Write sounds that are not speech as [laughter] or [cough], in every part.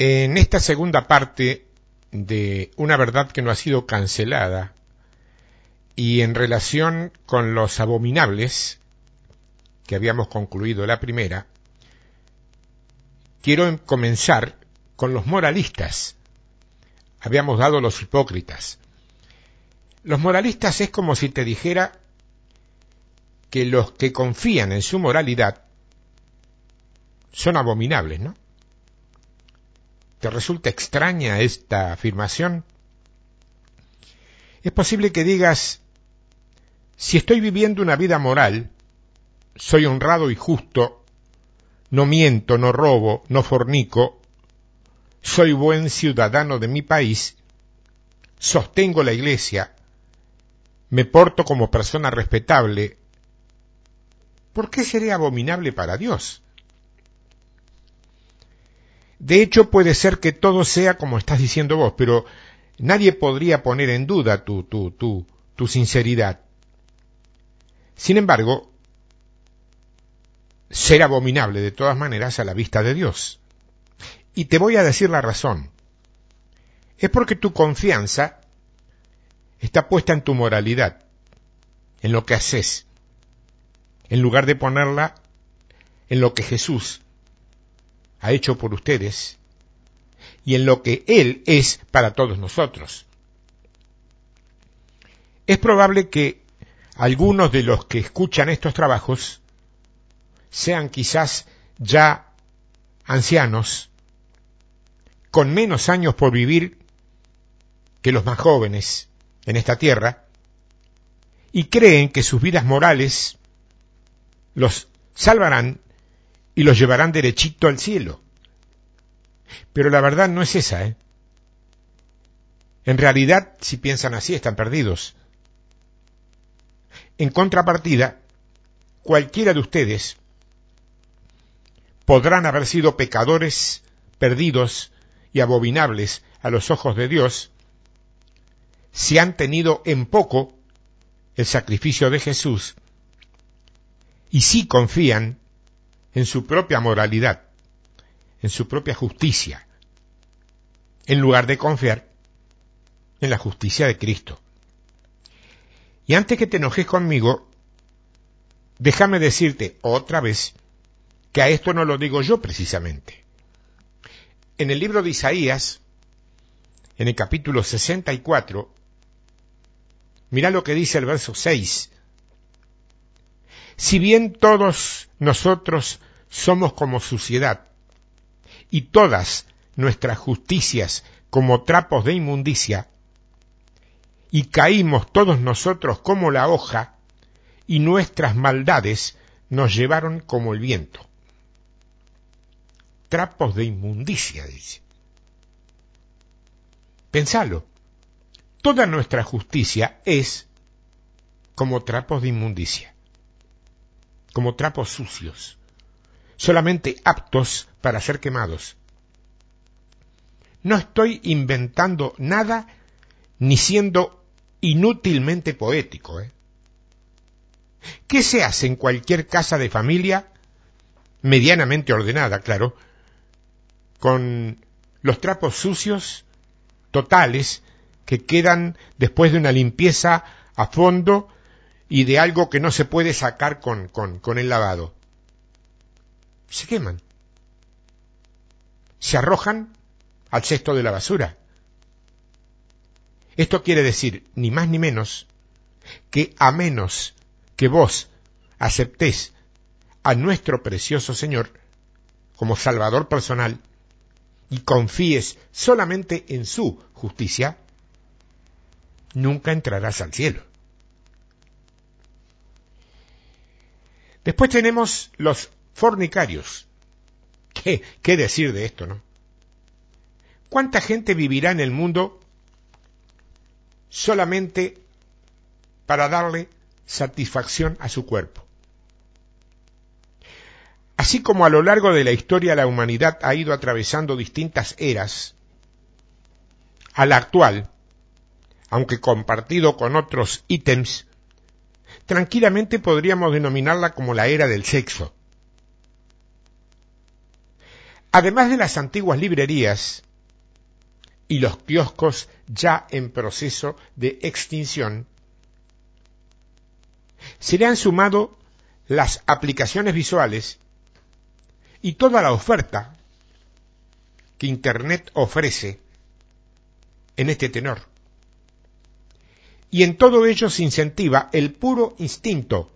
En esta segunda parte de una verdad que no ha sido cancelada y en relación con los abominables que habíamos concluido la primera, quiero comenzar con los moralistas. Habíamos dado los hipócritas. Los moralistas es como si te dijera que los que confían en su moralidad son abominables, ¿no? ¿Te resulta extraña esta afirmación? Es posible que digas, si estoy viviendo una vida moral, soy honrado y justo, no miento, no robo, no fornico, soy buen ciudadano de mi país, sostengo la iglesia, me porto como persona respetable, ¿por qué seré abominable para Dios? De hecho, puede ser que todo sea como estás diciendo vos, pero nadie podría poner en duda tu, tu, tu, tu sinceridad. Sin embargo, ser abominable de todas maneras a la vista de Dios. Y te voy a decir la razón. Es porque tu confianza está puesta en tu moralidad, en lo que haces, en lugar de ponerla en lo que Jesús ha hecho por ustedes y en lo que Él es para todos nosotros. Es probable que algunos de los que escuchan estos trabajos sean quizás ya ancianos, con menos años por vivir que los más jóvenes en esta tierra, y creen que sus vidas morales los salvarán y los llevarán derechito al cielo. Pero la verdad no es esa, ¿eh? En realidad, si piensan así, están perdidos. En contrapartida, cualquiera de ustedes podrán haber sido pecadores, perdidos y abominables a los ojos de Dios, si han tenido en poco el sacrificio de Jesús y si confían en su propia moralidad, en su propia justicia, en lugar de confiar en la justicia de Cristo. Y antes que te enojes conmigo, déjame decirte otra vez que a esto no lo digo yo precisamente. En el libro de Isaías, en el capítulo 64, mira lo que dice el verso 6. Si bien todos nosotros somos como suciedad, y todas nuestras justicias como trapos de inmundicia, y caímos todos nosotros como la hoja, y nuestras maldades nos llevaron como el viento. Trapos de inmundicia, dice. Pensalo. Toda nuestra justicia es como trapos de inmundicia como trapos sucios, solamente aptos para ser quemados. No estoy inventando nada ni siendo inútilmente poético. ¿eh? ¿Qué se hace en cualquier casa de familia, medianamente ordenada, claro, con los trapos sucios totales que quedan después de una limpieza a fondo y de algo que no se puede sacar con, con, con el lavado. Se queman. Se arrojan al cesto de la basura. Esto quiere decir, ni más ni menos, que a menos que vos aceptés a nuestro precioso Señor como Salvador personal y confíes solamente en su justicia, nunca entrarás al cielo. Después tenemos los fornicarios, ¿Qué, ¿Qué decir de esto, no? ¿Cuánta gente vivirá en el mundo solamente para darle satisfacción a su cuerpo? Así como a lo largo de la historia la humanidad ha ido atravesando distintas eras, a la actual, aunque compartido con otros ítems, tranquilamente podríamos denominarla como la era del sexo. Además de las antiguas librerías y los kioscos ya en proceso de extinción, se le han sumado las aplicaciones visuales y toda la oferta que Internet ofrece en este tenor. Y en todo ello se incentiva el puro instinto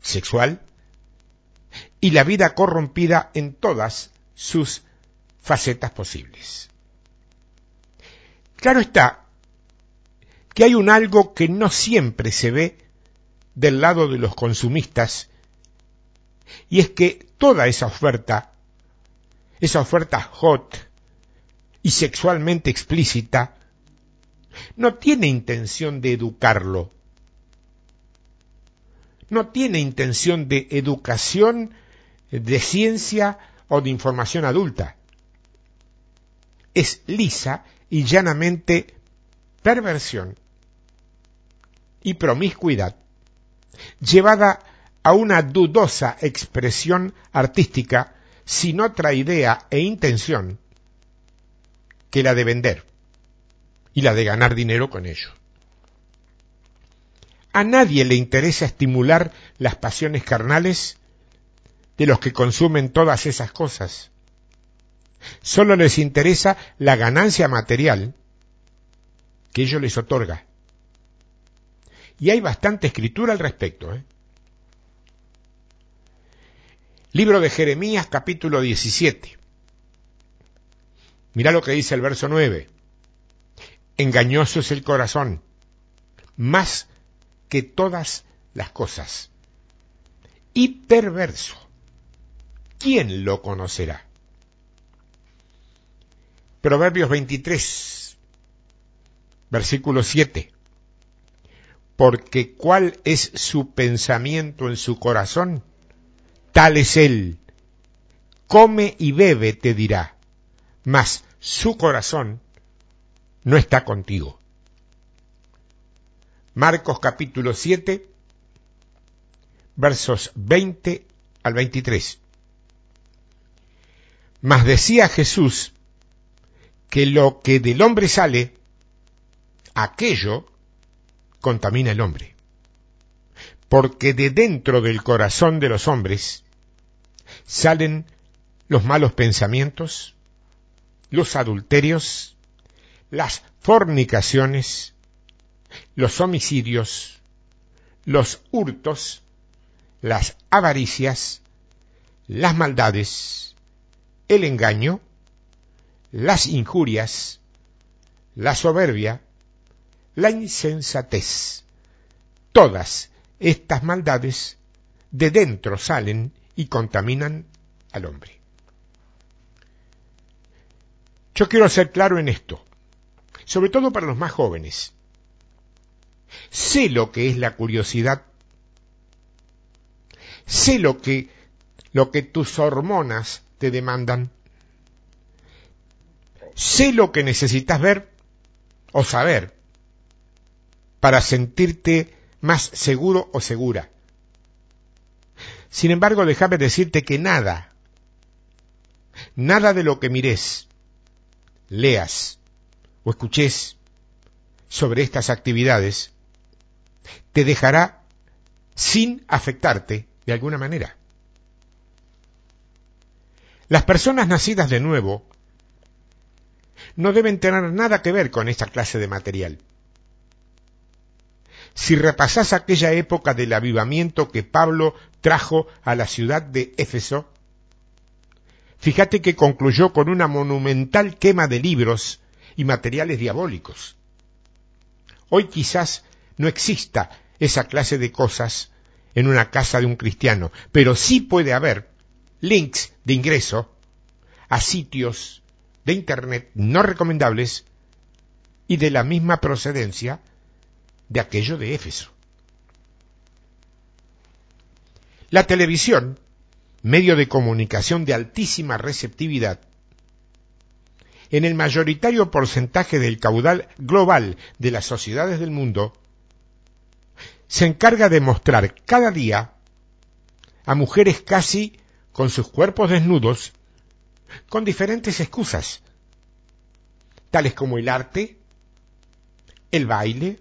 sexual y la vida corrompida en todas sus facetas posibles. Claro está que hay un algo que no siempre se ve del lado de los consumistas y es que toda esa oferta, esa oferta hot y sexualmente explícita, no tiene intención de educarlo, no tiene intención de educación, de ciencia o de información adulta. Es lisa y llanamente perversión y promiscuidad llevada a una dudosa expresión artística sin otra idea e intención que la de vender y la de ganar dinero con ello. A nadie le interesa estimular las pasiones carnales de los que consumen todas esas cosas. Solo les interesa la ganancia material que ello les otorga. Y hay bastante escritura al respecto. ¿eh? Libro de Jeremías capítulo 17. Mira lo que dice el verso 9. Engañoso es el corazón, más que todas las cosas. Y perverso. ¿Quién lo conocerá? Proverbios 23, versículo 7. Porque cuál es su pensamiento en su corazón, tal es él. Come y bebe, te dirá, mas su corazón no está contigo. Marcos capítulo 7, versos 20 al 23. Mas decía Jesús que lo que del hombre sale, aquello contamina el hombre. Porque de dentro del corazón de los hombres salen los malos pensamientos, los adulterios, las fornicaciones, los homicidios, los hurtos, las avaricias, las maldades, el engaño, las injurias, la soberbia, la insensatez. Todas estas maldades de dentro salen y contaminan al hombre. Yo quiero ser claro en esto sobre todo para los más jóvenes. Sé lo que es la curiosidad. Sé lo que, lo que tus hormonas te demandan. Sé lo que necesitas ver o saber para sentirte más seguro o segura. Sin embargo, déjame decirte que nada, nada de lo que mires, leas, o escuches sobre estas actividades te dejará sin afectarte de alguna manera. Las personas nacidas de nuevo no deben tener nada que ver con esta clase de material. Si repasás aquella época del avivamiento que Pablo trajo a la ciudad de Éfeso, fíjate que concluyó con una monumental quema de libros y materiales diabólicos. Hoy quizás no exista esa clase de cosas en una casa de un cristiano, pero sí puede haber links de ingreso a sitios de Internet no recomendables y de la misma procedencia de aquello de Éfeso. La televisión, medio de comunicación de altísima receptividad, en el mayoritario porcentaje del caudal global de las sociedades del mundo, se encarga de mostrar cada día a mujeres casi con sus cuerpos desnudos, con diferentes excusas, tales como el arte, el baile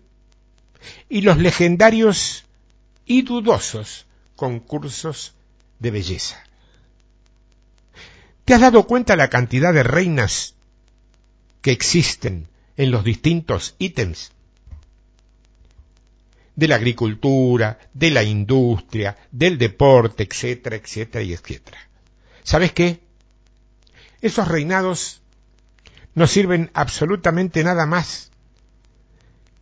y los legendarios y dudosos concursos de belleza. ¿Te has dado cuenta la cantidad de reinas que existen en los distintos ítems? De la agricultura, de la industria, del deporte, etcétera, etcétera y etcétera. ¿Sabes qué? Esos reinados no sirven absolutamente nada más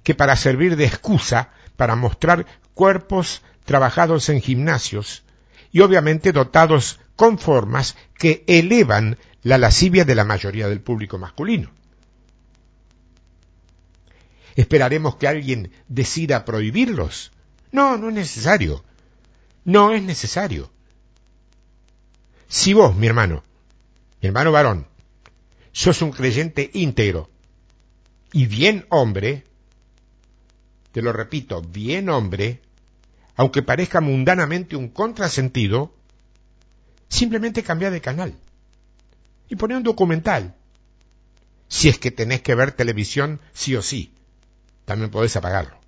que para servir de excusa para mostrar cuerpos trabajados en gimnasios y obviamente dotados con formas que elevan la lascivia de la mayoría del público masculino. ¿Esperaremos que alguien decida prohibirlos? No, no es necesario. No es necesario. Si vos, mi hermano, mi hermano varón, sos un creyente íntegro y bien hombre, te lo repito, bien hombre, aunque parezca mundanamente un contrasentido, simplemente cambia de canal y pone un documental. Si es que tenés que ver televisión sí o sí, también podés apagarlo.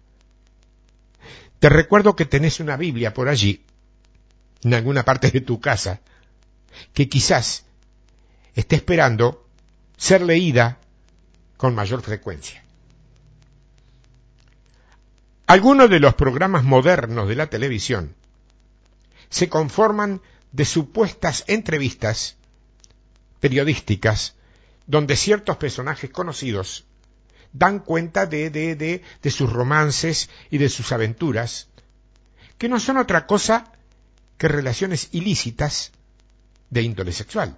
Te recuerdo que tenés una Biblia por allí, en alguna parte de tu casa, que quizás esté esperando ser leída con mayor frecuencia. Algunos de los programas modernos de la televisión se conforman de supuestas entrevistas periodísticas donde ciertos personajes conocidos dan cuenta de, de, de, de, sus romances y de sus aventuras, que no son otra cosa que relaciones ilícitas de índole sexual.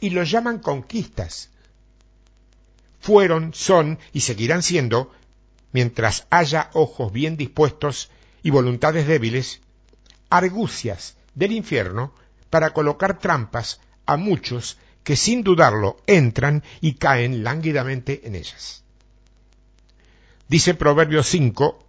Y los llaman conquistas. Fueron, son y seguirán siendo mientras haya ojos bien dispuestos y voluntades débiles, argucias del infierno para colocar trampas a muchos que sin dudarlo entran y caen lánguidamente en ellas. Dice Proverbio 5,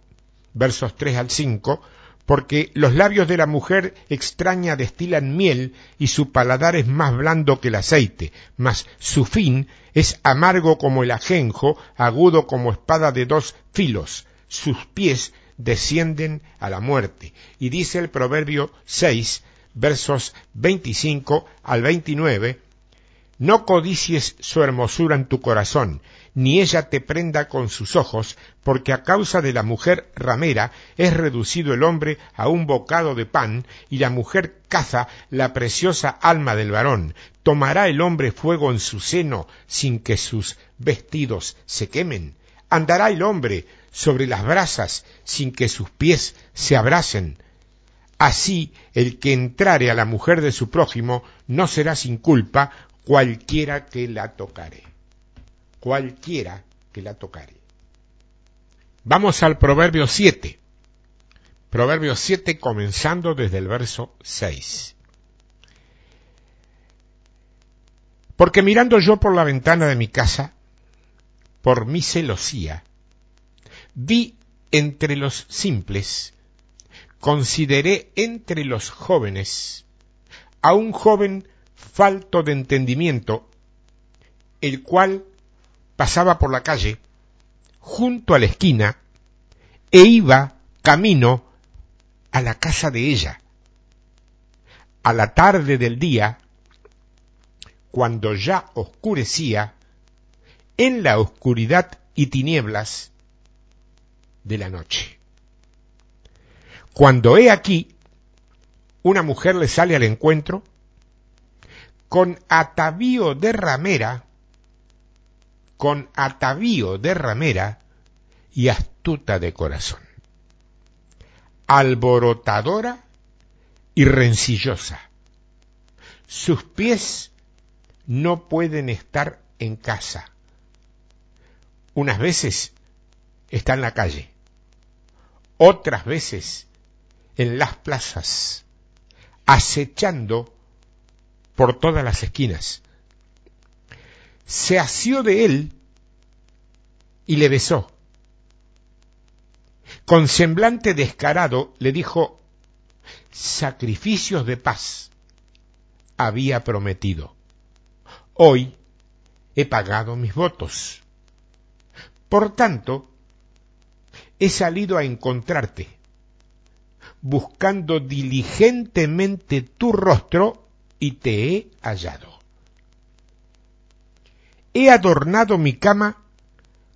versos 3 al 5, porque los labios de la mujer extraña destilan miel y su paladar es más blando que el aceite, mas su fin es amargo como el ajenjo, agudo como espada de dos filos, sus pies descienden a la muerte. Y dice el Proverbio 6, versos 25 al 29, no codicies su hermosura en tu corazón, ni ella te prenda con sus ojos, porque a causa de la mujer ramera es reducido el hombre a un bocado de pan, y la mujer caza la preciosa alma del varón. ¿Tomará el hombre fuego en su seno sin que sus vestidos se quemen? ¿Andará el hombre sobre las brasas sin que sus pies se abracen? Así el que entrare a la mujer de su prójimo no será sin culpa, cualquiera que la tocare. Cualquiera que la tocare. Vamos al Proverbio 7. Proverbio 7 comenzando desde el verso 6. Porque mirando yo por la ventana de mi casa, por mi celosía, vi entre los simples, consideré entre los jóvenes a un joven falto de entendimiento, el cual pasaba por la calle, junto a la esquina, e iba camino a la casa de ella. A la tarde del día, cuando ya oscurecía, en la oscuridad y tinieblas de la noche. Cuando he aquí, una mujer le sale al encuentro, con atavío de ramera, con atavío de ramera y astuta de corazón, alborotadora y rencillosa. Sus pies no pueden estar en casa. Unas veces está en la calle, otras veces en las plazas, acechando por todas las esquinas. Se asió de él y le besó. Con semblante descarado le dijo, sacrificios de paz había prometido. Hoy he pagado mis votos. Por tanto, he salido a encontrarte, buscando diligentemente tu rostro y te he hallado. He adornado mi cama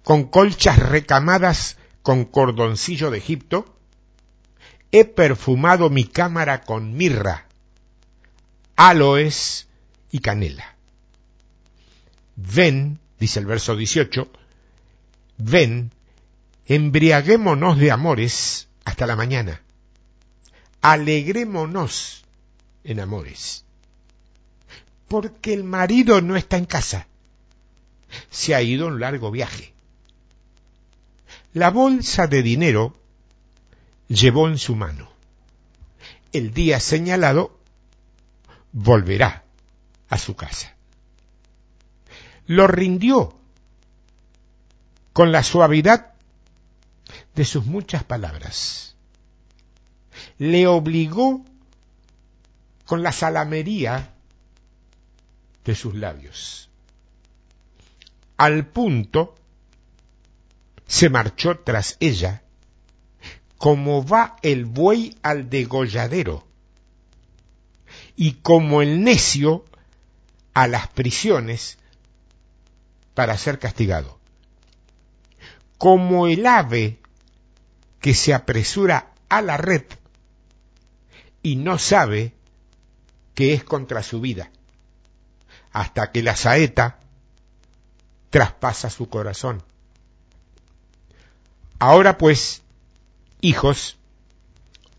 con colchas recamadas con cordoncillo de Egipto, he perfumado mi cámara con mirra, aloes y canela. Ven, dice el verso 18, ven, embriaguémonos de amores hasta la mañana, alegrémonos en amores, porque el marido no está en casa, se ha ido un largo viaje. La bolsa de dinero llevó en su mano. El día señalado volverá a su casa. Lo rindió con la suavidad de sus muchas palabras. Le obligó con la salamería de sus labios. Al punto se marchó tras ella, como va el buey al degolladero, y como el necio a las prisiones para ser castigado, como el ave que se apresura a la red y no sabe que es contra su vida, hasta que la saeta traspasa su corazón. Ahora pues, hijos,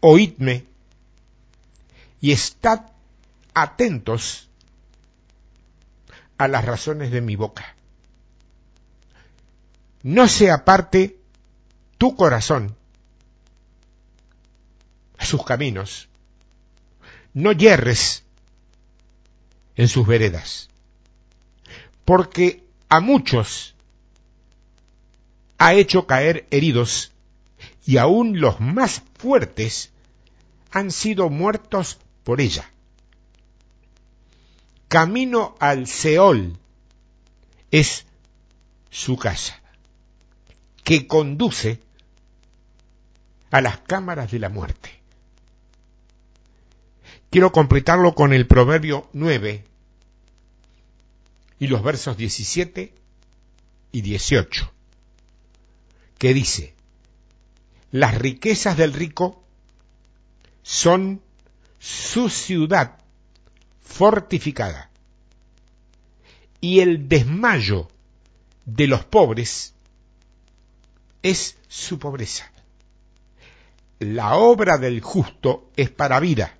oídme y estad atentos a las razones de mi boca. No se aparte tu corazón a sus caminos, no yerres en sus veredas, porque a muchos ha hecho caer heridos y aún los más fuertes han sido muertos por ella. Camino al Seol es su casa, que conduce a las cámaras de la muerte. Quiero completarlo con el proverbio 9 y los versos 17 y 18 que dice, las riquezas del rico son su ciudad fortificada y el desmayo de los pobres es su pobreza. La obra del justo es para vida,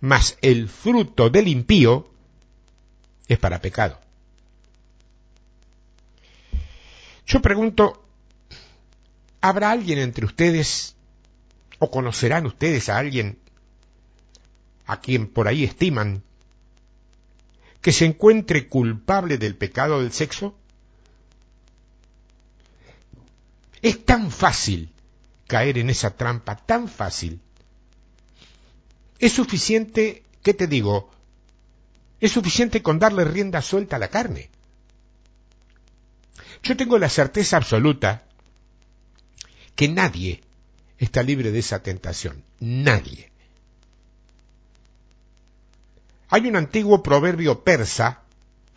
mas el fruto del impío es para pecado. Yo pregunto, ¿habrá alguien entre ustedes o conocerán ustedes a alguien a quien por ahí estiman que se encuentre culpable del pecado del sexo? Es tan fácil caer en esa trampa, tan fácil. Es suficiente, ¿qué te digo? Es suficiente con darle rienda suelta a la carne. Yo tengo la certeza absoluta que nadie está libre de esa tentación. Nadie. Hay un antiguo proverbio persa,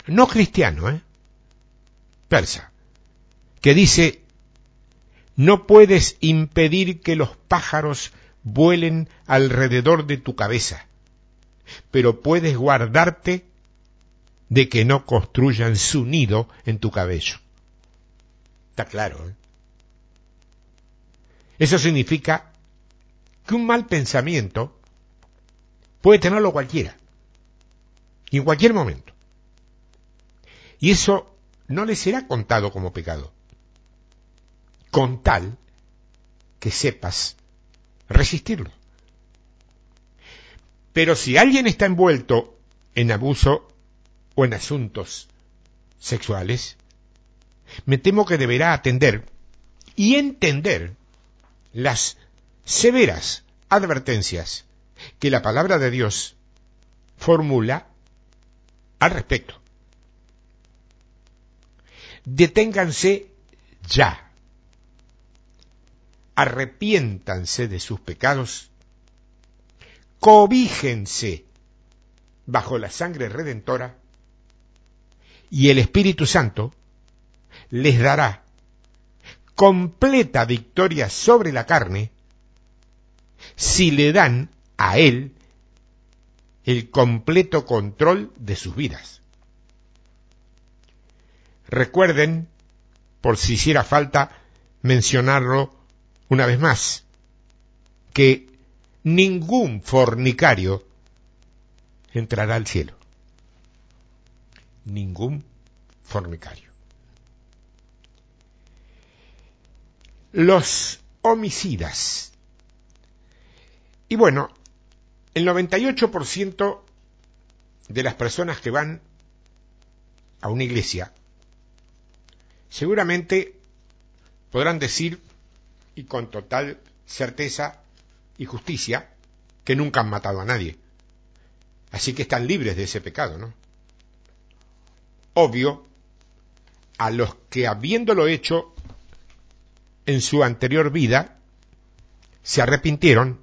no cristiano, ¿eh? Persa, que dice, no puedes impedir que los pájaros vuelen alrededor de tu cabeza, pero puedes guardarte de que no construyan su nido en tu cabello. Está claro. ¿eh? Eso significa que un mal pensamiento puede tenerlo cualquiera. Y en cualquier momento. Y eso no le será contado como pecado. Con tal que sepas resistirlo. Pero si alguien está envuelto en abuso o en asuntos sexuales, me temo que deberá atender y entender las severas advertencias que la palabra de Dios formula al respecto. Deténganse ya. Arrepiéntanse de sus pecados. Cobíjense bajo la sangre redentora y el Espíritu Santo les dará completa victoria sobre la carne si le dan a Él el completo control de sus vidas. Recuerden, por si hiciera falta mencionarlo una vez más, que ningún fornicario entrará al cielo. Ningún fornicario. Los homicidas. Y bueno, el 98% de las personas que van a una iglesia seguramente podrán decir, y con total certeza y justicia, que nunca han matado a nadie. Así que están libres de ese pecado, ¿no? Obvio, a los que habiéndolo hecho en su anterior vida, se arrepintieron,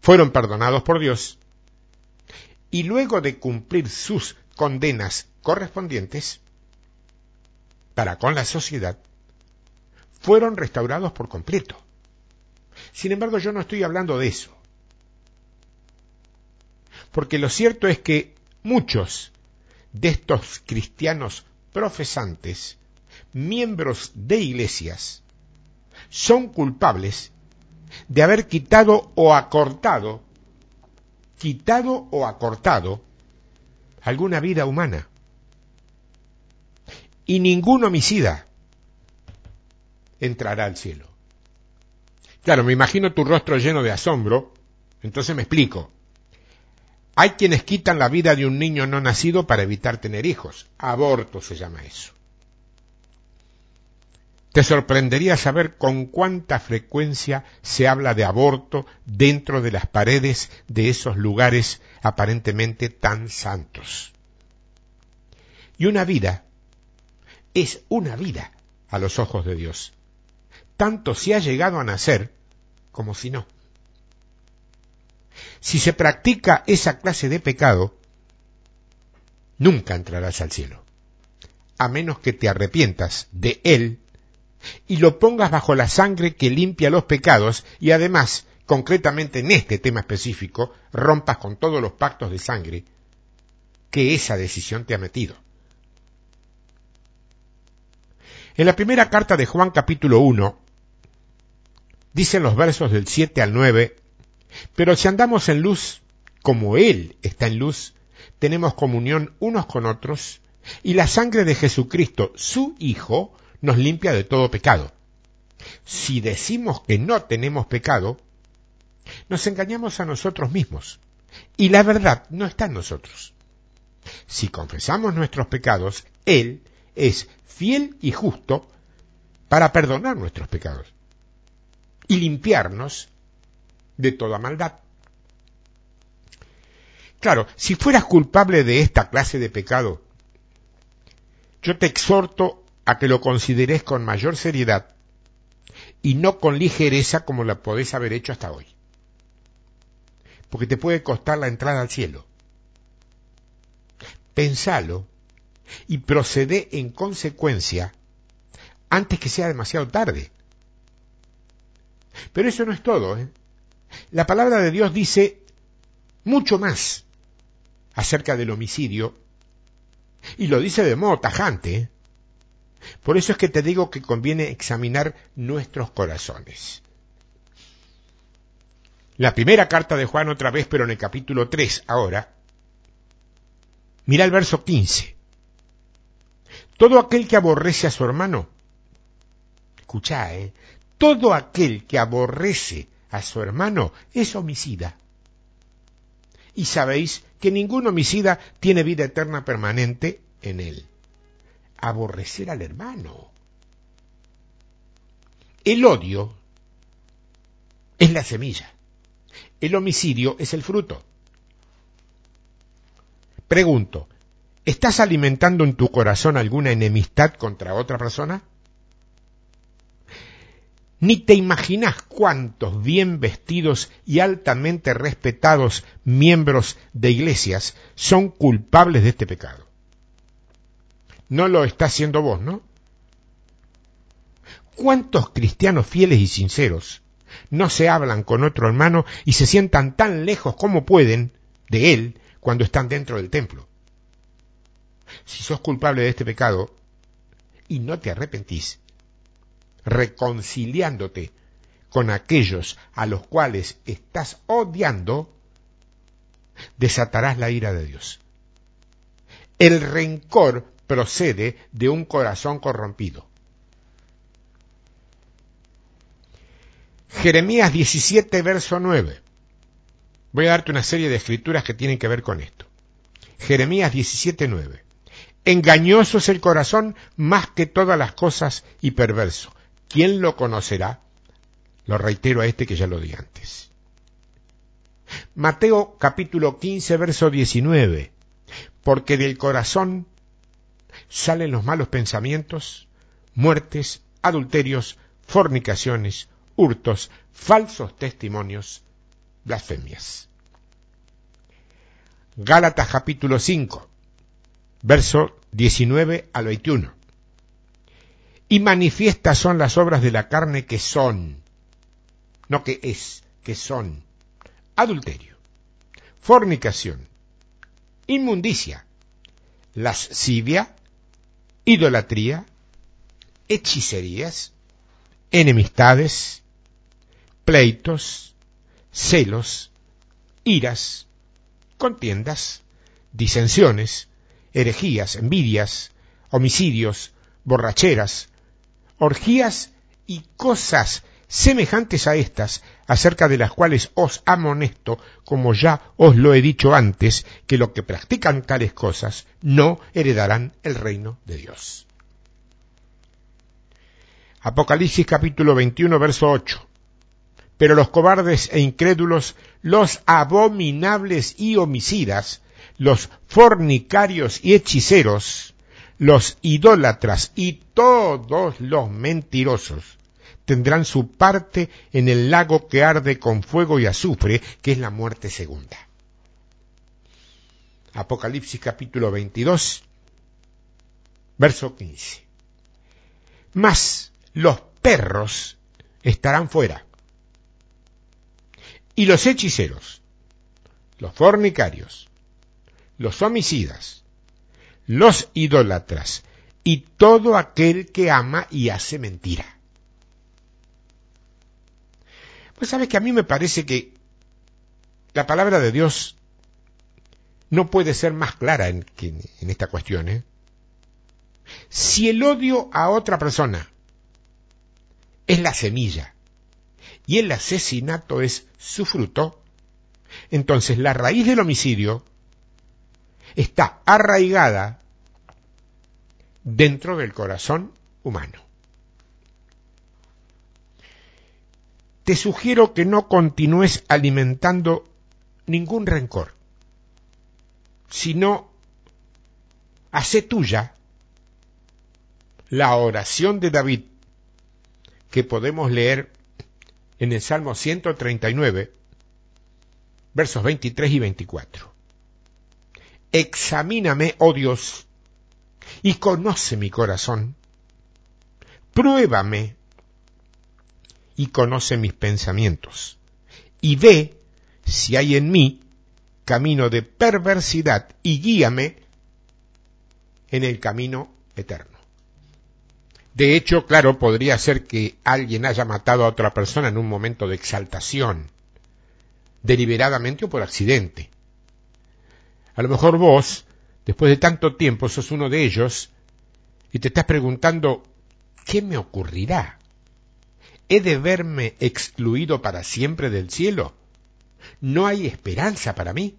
fueron perdonados por Dios, y luego de cumplir sus condenas correspondientes, para con la sociedad, fueron restaurados por completo. Sin embargo, yo no estoy hablando de eso. Porque lo cierto es que muchos de estos cristianos profesantes, miembros de iglesias, son culpables de haber quitado o acortado, quitado o acortado alguna vida humana y ningún homicida entrará al cielo. Claro, me imagino tu rostro lleno de asombro, entonces me explico. Hay quienes quitan la vida de un niño no nacido para evitar tener hijos. Aborto se llama eso. Te sorprendería saber con cuánta frecuencia se habla de aborto dentro de las paredes de esos lugares aparentemente tan santos. Y una vida es una vida a los ojos de Dios, tanto si ha llegado a nacer como si no. Si se practica esa clase de pecado, nunca entrarás al cielo, a menos que te arrepientas de él y lo pongas bajo la sangre que limpia los pecados y además, concretamente en este tema específico, rompas con todos los pactos de sangre que esa decisión te ha metido. En la primera carta de Juan capítulo 1, dicen los versos del 7 al 9, pero si andamos en luz, como Él está en luz, tenemos comunión unos con otros, y la sangre de Jesucristo, su Hijo, nos limpia de todo pecado. Si decimos que no tenemos pecado, nos engañamos a nosotros mismos, y la verdad no está en nosotros. Si confesamos nuestros pecados, Él es fiel y justo para perdonar nuestros pecados y limpiarnos de toda maldad. Claro, si fueras culpable de esta clase de pecado, yo te exhorto a que lo consideres con mayor seriedad y no con ligereza como la podés haber hecho hasta hoy. Porque te puede costar la entrada al cielo. Pensalo y procede en consecuencia antes que sea demasiado tarde. Pero eso no es todo. ¿eh? La palabra de Dios dice mucho más acerca del homicidio y lo dice de modo tajante. ¿eh? Por eso es que te digo que conviene examinar nuestros corazones. La primera carta de Juan otra vez, pero en el capítulo 3 ahora. Mira el verso 15. Todo aquel que aborrece a su hermano, escucha, ¿eh? Todo aquel que aborrece a su hermano es homicida. Y sabéis que ningún homicida tiene vida eterna permanente en él. Aborrecer al hermano. El odio es la semilla. El homicidio es el fruto. Pregunto, ¿estás alimentando en tu corazón alguna enemistad contra otra persona? Ni te imaginas cuántos bien vestidos y altamente respetados miembros de iglesias son culpables de este pecado. No lo está haciendo vos, ¿no? ¿Cuántos cristianos fieles y sinceros no se hablan con otro hermano y se sientan tan lejos como pueden de él cuando están dentro del templo? Si sos culpable de este pecado y no te arrepentís, reconciliándote con aquellos a los cuales estás odiando, desatarás la ira de Dios. El rencor procede de un corazón corrompido. Jeremías 17, verso 9. Voy a darte una serie de escrituras que tienen que ver con esto. Jeremías 17, 9. Engañoso es el corazón más que todas las cosas y perverso. ¿Quién lo conocerá? Lo reitero a este que ya lo di antes. Mateo capítulo 15, verso 19. Porque del corazón salen los malos pensamientos, muertes, adulterios, fornicaciones, hurtos, falsos testimonios, blasfemias. Gálatas capítulo 5, verso 19 al 21 y manifiestas son las obras de la carne que son, no que es, que son. Adulterio, fornicación, inmundicia, lascivia, idolatría, hechicerías, enemistades, pleitos, celos, iras, contiendas, disensiones, herejías, envidias, homicidios, borracheras, orgías y cosas semejantes a estas, acerca de las cuales os amonesto, como ya os lo he dicho antes, que los que practican tales cosas no heredarán el reino de Dios. Apocalipsis capítulo 21, verso 8. Pero los cobardes e incrédulos, los abominables y homicidas, los fornicarios y hechiceros, los idólatras y todos los mentirosos tendrán su parte en el lago que arde con fuego y azufre, que es la muerte segunda. Apocalipsis capítulo 22, verso 15. Mas los perros estarán fuera, y los hechiceros, los fornicarios, los homicidas, los idólatras y todo aquel que ama y hace mentira. Pues sabes que a mí me parece que la palabra de Dios no puede ser más clara en, en esta cuestión. ¿eh? Si el odio a otra persona es la semilla y el asesinato es su fruto, entonces la raíz del homicidio está arraigada dentro del corazón humano. Te sugiero que no continúes alimentando ningún rencor, sino hace tuya la oración de David que podemos leer en el Salmo 139, versos 23 y 24. Examíname, oh Dios, y conoce mi corazón. Pruébame y conoce mis pensamientos, y ve si hay en mí camino de perversidad, y guíame en el camino eterno. De hecho, claro, podría ser que alguien haya matado a otra persona en un momento de exaltación, deliberadamente o por accidente. A lo mejor vos, después de tanto tiempo, sos uno de ellos y te estás preguntando, ¿qué me ocurrirá? ¿He de verme excluido para siempre del cielo? ¿No hay esperanza para mí?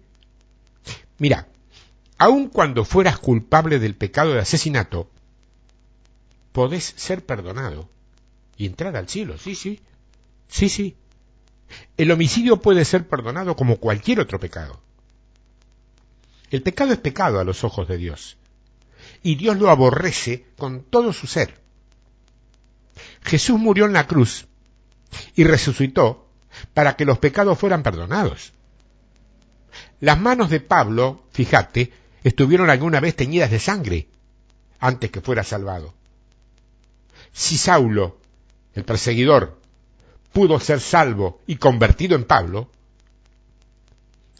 Mira, aun cuando fueras culpable del pecado de asesinato, podés ser perdonado y entrar al cielo, sí, sí, sí, sí. El homicidio puede ser perdonado como cualquier otro pecado. El pecado es pecado a los ojos de Dios, y Dios lo aborrece con todo su ser. Jesús murió en la cruz y resucitó para que los pecados fueran perdonados. Las manos de Pablo, fíjate, estuvieron alguna vez teñidas de sangre antes que fuera salvado. Si Saulo, el perseguidor, pudo ser salvo y convertido en Pablo,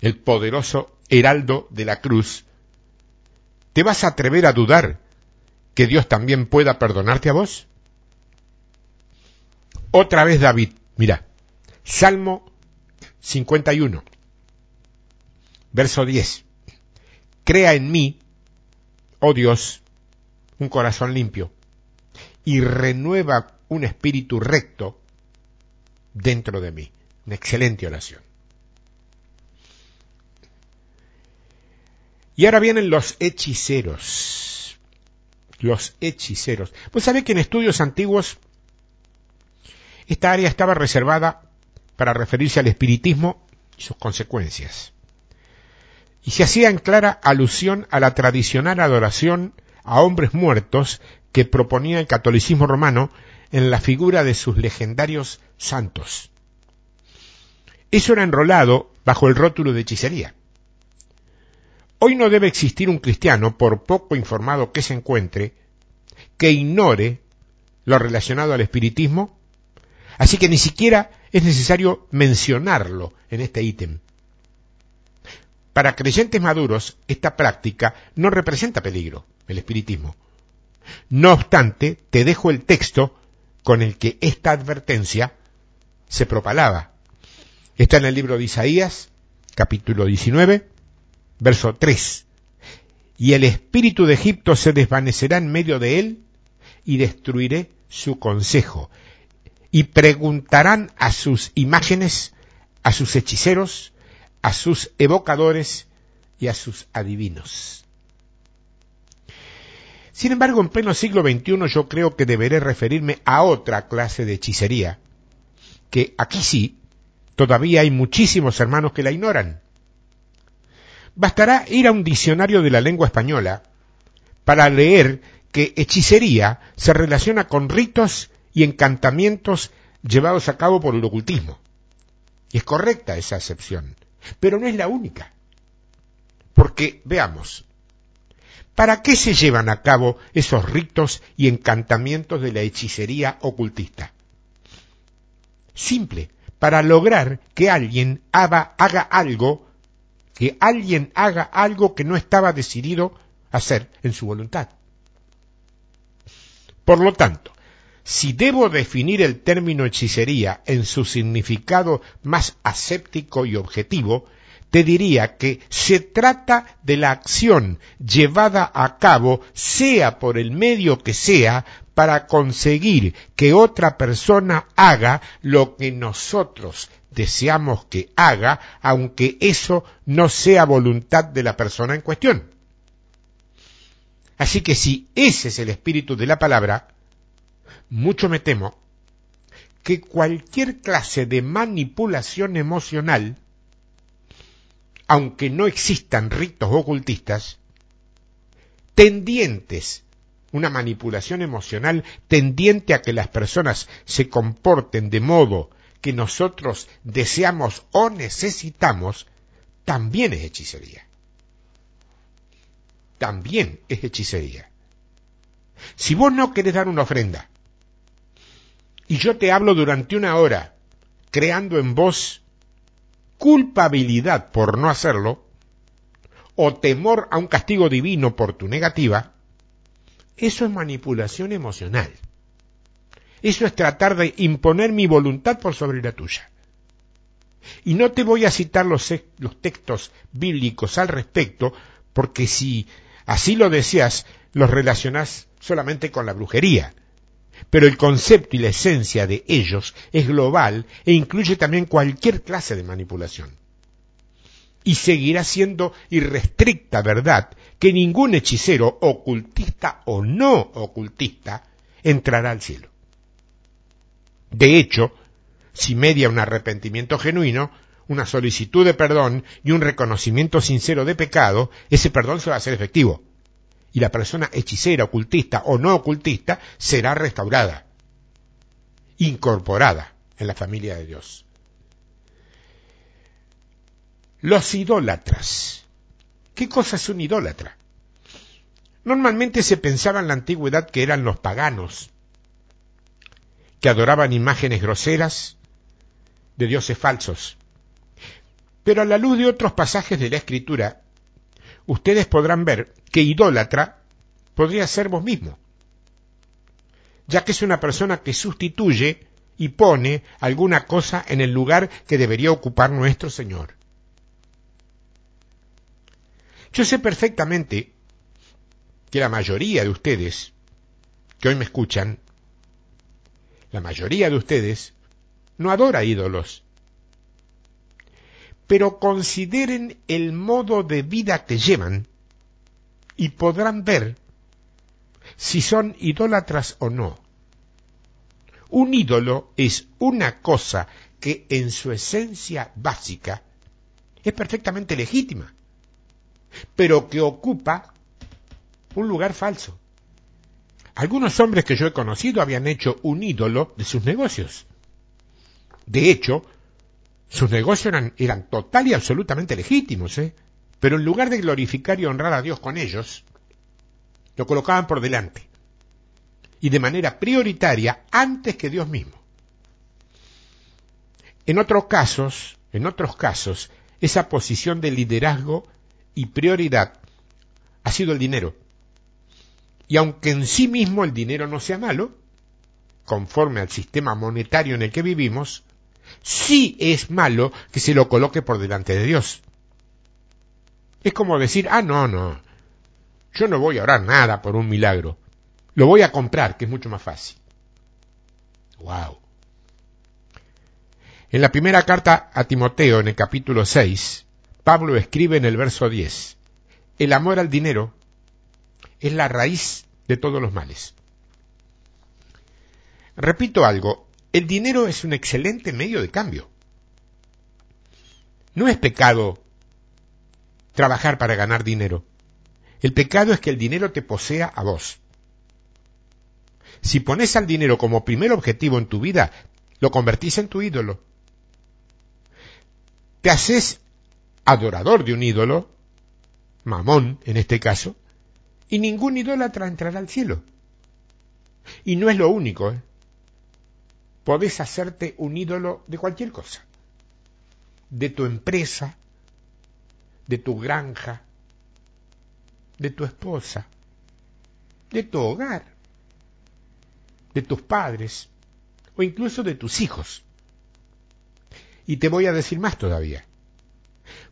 el poderoso heraldo de la cruz, ¿te vas a atrever a dudar que Dios también pueda perdonarte a vos? Otra vez David, mira, Salmo 51, verso 10. Crea en mí, oh Dios, un corazón limpio y renueva un espíritu recto dentro de mí. Una excelente oración. Y ahora vienen los hechiceros. Los hechiceros. Pues sabe que en estudios antiguos esta área estaba reservada para referirse al espiritismo y sus consecuencias. Y se hacía en clara alusión a la tradicional adoración a hombres muertos que proponía el catolicismo romano en la figura de sus legendarios santos. Eso era enrolado bajo el rótulo de hechicería. Hoy no debe existir un cristiano, por poco informado que se encuentre, que ignore lo relacionado al espiritismo Así que ni siquiera es necesario mencionarlo en este ítem. Para creyentes maduros, esta práctica no representa peligro, el espiritismo. No obstante, te dejo el texto con el que esta advertencia se propalaba. Está en el libro de Isaías, capítulo 19, verso 3. Y el espíritu de Egipto se desvanecerá en medio de él y destruiré su consejo y preguntarán a sus imágenes, a sus hechiceros, a sus evocadores y a sus adivinos. Sin embargo, en pleno siglo XXI yo creo que deberé referirme a otra clase de hechicería, que aquí sí, todavía hay muchísimos hermanos que la ignoran. Bastará ir a un diccionario de la lengua española para leer que hechicería se relaciona con ritos y encantamientos llevados a cabo por el ocultismo. Y es correcta esa acepción, pero no es la única. Porque, veamos, ¿para qué se llevan a cabo esos ritos y encantamientos de la hechicería ocultista? Simple, para lograr que alguien haga, haga algo, que alguien haga algo que no estaba decidido hacer en su voluntad. Por lo tanto, si debo definir el término hechicería en su significado más aséptico y objetivo, te diría que se trata de la acción llevada a cabo, sea por el medio que sea, para conseguir que otra persona haga lo que nosotros deseamos que haga, aunque eso no sea voluntad de la persona en cuestión. Así que si ese es el espíritu de la palabra, mucho me temo que cualquier clase de manipulación emocional, aunque no existan ritos ocultistas, tendientes, una manipulación emocional tendiente a que las personas se comporten de modo que nosotros deseamos o necesitamos, también es hechicería. También es hechicería. Si vos no querés dar una ofrenda, y yo te hablo durante una hora, creando en vos culpabilidad por no hacerlo, o temor a un castigo divino por tu negativa, eso es manipulación emocional. Eso es tratar de imponer mi voluntad por sobre la tuya. Y no te voy a citar los, textos bíblicos al respecto, porque si así lo deseas, los relacionás solamente con la brujería. Pero el concepto y la esencia de ellos es global e incluye también cualquier clase de manipulación. Y seguirá siendo irrestricta verdad que ningún hechicero, ocultista o no ocultista, entrará al cielo. De hecho, si media un arrepentimiento genuino, una solicitud de perdón y un reconocimiento sincero de pecado, ese perdón se va a hacer efectivo. Y la persona hechicera, ocultista o no ocultista será restaurada, incorporada en la familia de Dios. Los idólatras. ¿Qué cosa es un idólatra? Normalmente se pensaba en la antigüedad que eran los paganos, que adoraban imágenes groseras de dioses falsos. Pero a la luz de otros pasajes de la Escritura, ustedes podrán ver que idólatra podría ser vos mismo, ya que es una persona que sustituye y pone alguna cosa en el lugar que debería ocupar nuestro Señor. Yo sé perfectamente que la mayoría de ustedes que hoy me escuchan, la mayoría de ustedes no adora ídolos. Pero consideren el modo de vida que llevan y podrán ver si son idólatras o no. Un ídolo es una cosa que en su esencia básica es perfectamente legítima, pero que ocupa un lugar falso. Algunos hombres que yo he conocido habían hecho un ídolo de sus negocios. De hecho, sus negocios eran, total y absolutamente legítimos, ¿eh? pero en lugar de glorificar y honrar a Dios con ellos, lo colocaban por delante y de manera prioritaria antes que Dios mismo. En otros casos, en otros casos, esa posición de liderazgo y prioridad ha sido el dinero. Y aunque en sí mismo el dinero no sea malo, conforme al sistema monetario en el que vivimos, sí es malo que se lo coloque por delante de Dios. Es como decir, ah, no, no, yo no voy a orar nada por un milagro, lo voy a comprar, que es mucho más fácil. Wow. En la primera carta a Timoteo, en el capítulo 6, Pablo escribe en el verso 10, el amor al dinero es la raíz de todos los males. Repito algo, el dinero es un excelente medio de cambio. No es pecado trabajar para ganar dinero. El pecado es que el dinero te posea a vos. Si pones al dinero como primer objetivo en tu vida, lo convertís en tu ídolo. Te haces adorador de un ídolo, mamón en este caso, y ningún idólatra entrará al cielo. Y no es lo único, ¿eh? podés hacerte un ídolo de cualquier cosa, de tu empresa, de tu granja, de tu esposa, de tu hogar, de tus padres o incluso de tus hijos. Y te voy a decir más todavía.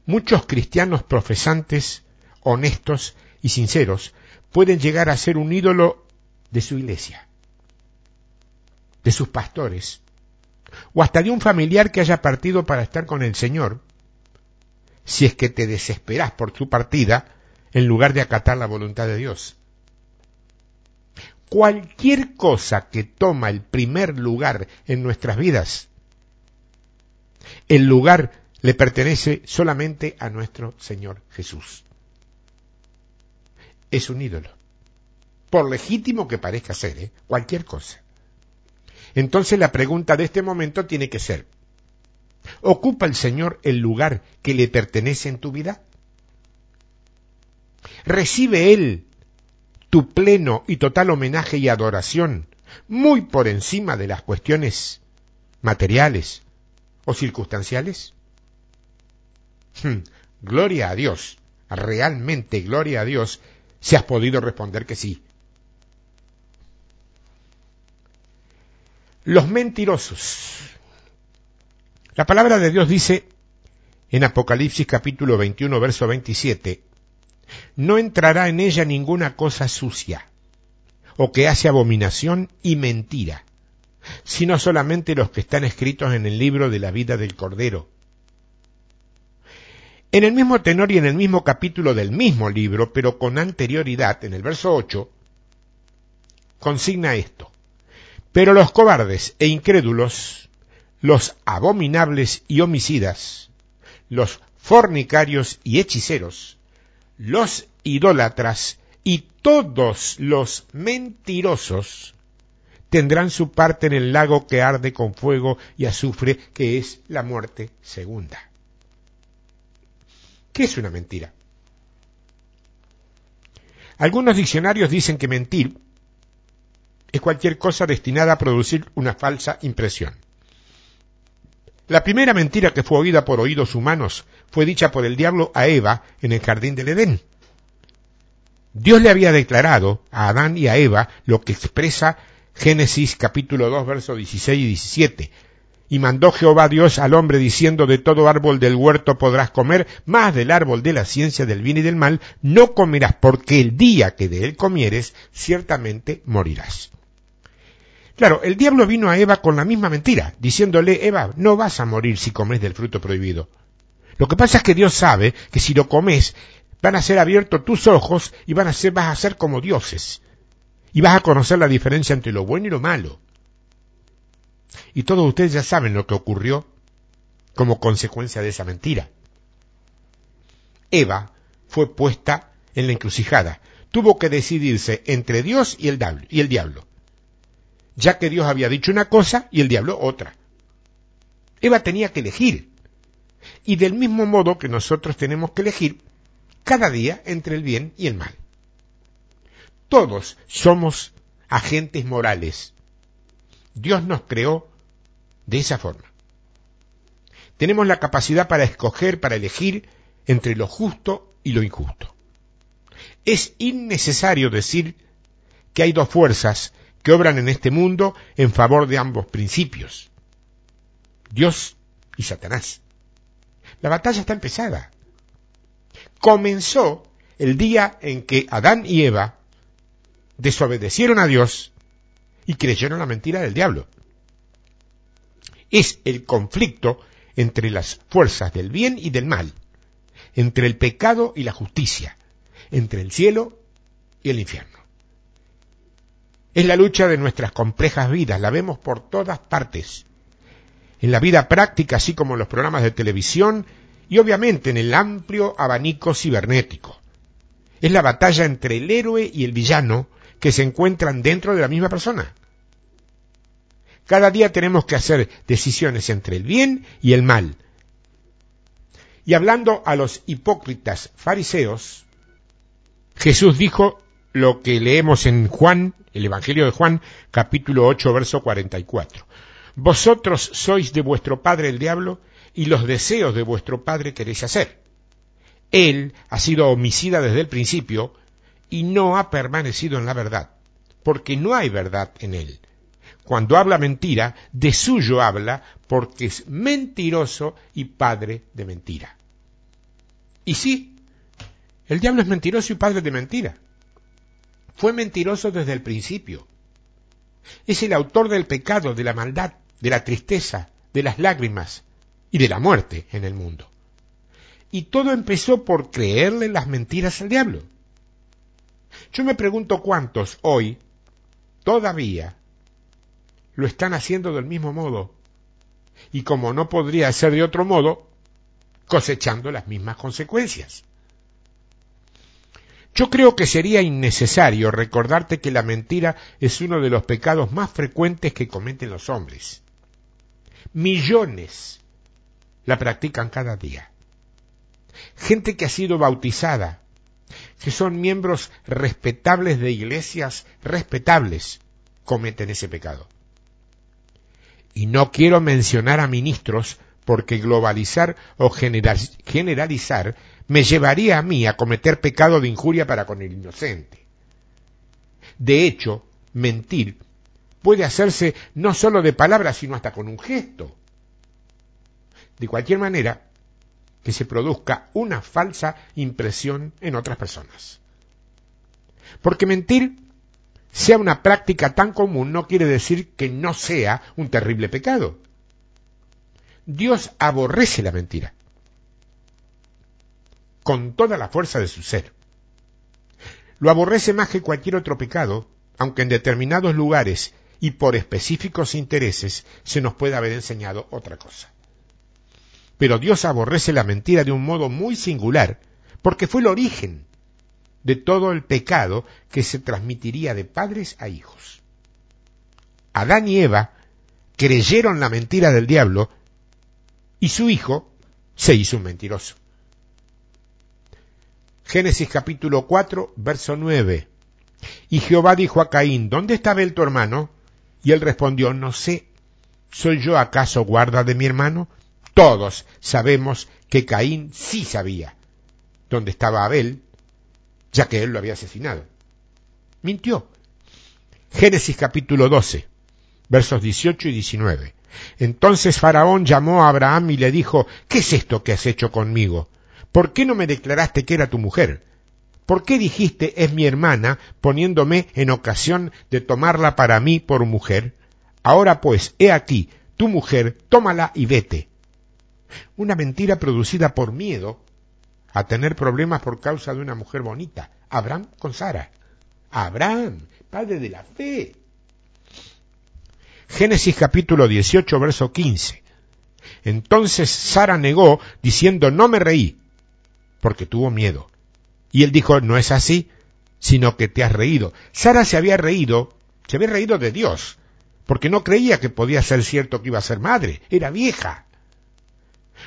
Muchos cristianos profesantes, honestos y sinceros pueden llegar a ser un ídolo de su iglesia de sus pastores, o hasta de un familiar que haya partido para estar con el Señor, si es que te desesperas por su partida en lugar de acatar la voluntad de Dios. Cualquier cosa que toma el primer lugar en nuestras vidas, el lugar le pertenece solamente a nuestro Señor Jesús. Es un ídolo. Por legítimo que parezca ser, ¿eh? cualquier cosa. Entonces la pregunta de este momento tiene que ser, ¿ocupa el Señor el lugar que le pertenece en tu vida? ¿Recibe Él tu pleno y total homenaje y adoración muy por encima de las cuestiones materiales o circunstanciales? Hmm, gloria a Dios, realmente gloria a Dios, si has podido responder que sí. Los mentirosos. La palabra de Dios dice en Apocalipsis capítulo 21, verso 27, no entrará en ella ninguna cosa sucia, o que hace abominación y mentira, sino solamente los que están escritos en el libro de la vida del Cordero. En el mismo tenor y en el mismo capítulo del mismo libro, pero con anterioridad, en el verso 8, consigna esto. Pero los cobardes e incrédulos, los abominables y homicidas, los fornicarios y hechiceros, los idólatras y todos los mentirosos tendrán su parte en el lago que arde con fuego y azufre, que es la muerte segunda. ¿Qué es una mentira? Algunos diccionarios dicen que mentir es cualquier cosa destinada a producir una falsa impresión. La primera mentira que fue oída por oídos humanos fue dicha por el diablo a Eva en el jardín del Edén. Dios le había declarado a Adán y a Eva lo que expresa Génesis capítulo 2 versos 16 y 17. Y mandó Jehová Dios al hombre diciendo de todo árbol del huerto podrás comer, más del árbol de la ciencia del bien y del mal no comerás, porque el día que de él comieres ciertamente morirás. Claro, el diablo vino a Eva con la misma mentira, diciéndole, Eva, no vas a morir si comes del fruto prohibido. Lo que pasa es que Dios sabe que si lo comes, van a ser abiertos tus ojos y van a ser, vas a ser como dioses. Y vas a conocer la diferencia entre lo bueno y lo malo. Y todos ustedes ya saben lo que ocurrió como consecuencia de esa mentira. Eva fue puesta en la encrucijada. Tuvo que decidirse entre Dios y el, y el diablo ya que Dios había dicho una cosa y el diablo otra. Eva tenía que elegir. Y del mismo modo que nosotros tenemos que elegir cada día entre el bien y el mal. Todos somos agentes morales. Dios nos creó de esa forma. Tenemos la capacidad para escoger, para elegir entre lo justo y lo injusto. Es innecesario decir que hay dos fuerzas que obran en este mundo en favor de ambos principios, Dios y Satanás. La batalla está empezada. Comenzó el día en que Adán y Eva desobedecieron a Dios y creyeron la mentira del diablo. Es el conflicto entre las fuerzas del bien y del mal, entre el pecado y la justicia, entre el cielo y el infierno. Es la lucha de nuestras complejas vidas, la vemos por todas partes. En la vida práctica, así como en los programas de televisión y obviamente en el amplio abanico cibernético. Es la batalla entre el héroe y el villano que se encuentran dentro de la misma persona. Cada día tenemos que hacer decisiones entre el bien y el mal. Y hablando a los hipócritas fariseos, Jesús dijo lo que leemos en Juan, el Evangelio de Juan, capítulo 8, verso 44. Vosotros sois de vuestro padre el diablo y los deseos de vuestro padre queréis hacer. Él ha sido homicida desde el principio y no ha permanecido en la verdad, porque no hay verdad en él. Cuando habla mentira, de suyo habla, porque es mentiroso y padre de mentira. Y sí, el diablo es mentiroso y padre de mentira. Fue mentiroso desde el principio. Es el autor del pecado, de la maldad, de la tristeza, de las lágrimas y de la muerte en el mundo. Y todo empezó por creerle las mentiras al diablo. Yo me pregunto cuántos hoy, todavía, lo están haciendo del mismo modo. Y como no podría ser de otro modo, cosechando las mismas consecuencias. Yo creo que sería innecesario recordarte que la mentira es uno de los pecados más frecuentes que cometen los hombres. Millones la practican cada día. Gente que ha sido bautizada, que son miembros respetables de iglesias respetables, cometen ese pecado. Y no quiero mencionar a ministros porque globalizar o generalizar me llevaría a mí a cometer pecado de injuria para con el inocente. De hecho, mentir puede hacerse no solo de palabras, sino hasta con un gesto. De cualquier manera, que se produzca una falsa impresión en otras personas. Porque mentir sea una práctica tan común no quiere decir que no sea un terrible pecado. Dios aborrece la mentira con toda la fuerza de su ser. Lo aborrece más que cualquier otro pecado, aunque en determinados lugares y por específicos intereses se nos puede haber enseñado otra cosa. Pero Dios aborrece la mentira de un modo muy singular, porque fue el origen de todo el pecado que se transmitiría de padres a hijos. Adán y Eva creyeron la mentira del diablo y su hijo se hizo un mentiroso. Génesis capítulo 4, verso 9. Y Jehová dijo a Caín, ¿dónde está Abel tu hermano? Y él respondió, no sé. ¿Soy yo acaso guarda de mi hermano? Todos sabemos que Caín sí sabía dónde estaba Abel, ya que él lo había asesinado. Mintió. Génesis capítulo 12, versos 18 y 19. Entonces Faraón llamó a Abraham y le dijo, ¿qué es esto que has hecho conmigo? ¿Por qué no me declaraste que era tu mujer? ¿Por qué dijiste es mi hermana, poniéndome en ocasión de tomarla para mí por mujer? Ahora pues, he aquí, tu mujer, tómala y vete. Una mentira producida por miedo a tener problemas por causa de una mujer bonita. Abraham con Sara. Abraham, padre de la fe. Génesis capítulo 18, verso 15. Entonces Sara negó, diciendo, no me reí, porque tuvo miedo. Y él dijo, no es así, sino que te has reído. Sara se había reído, se había reído de Dios, porque no creía que podía ser cierto que iba a ser madre, era vieja.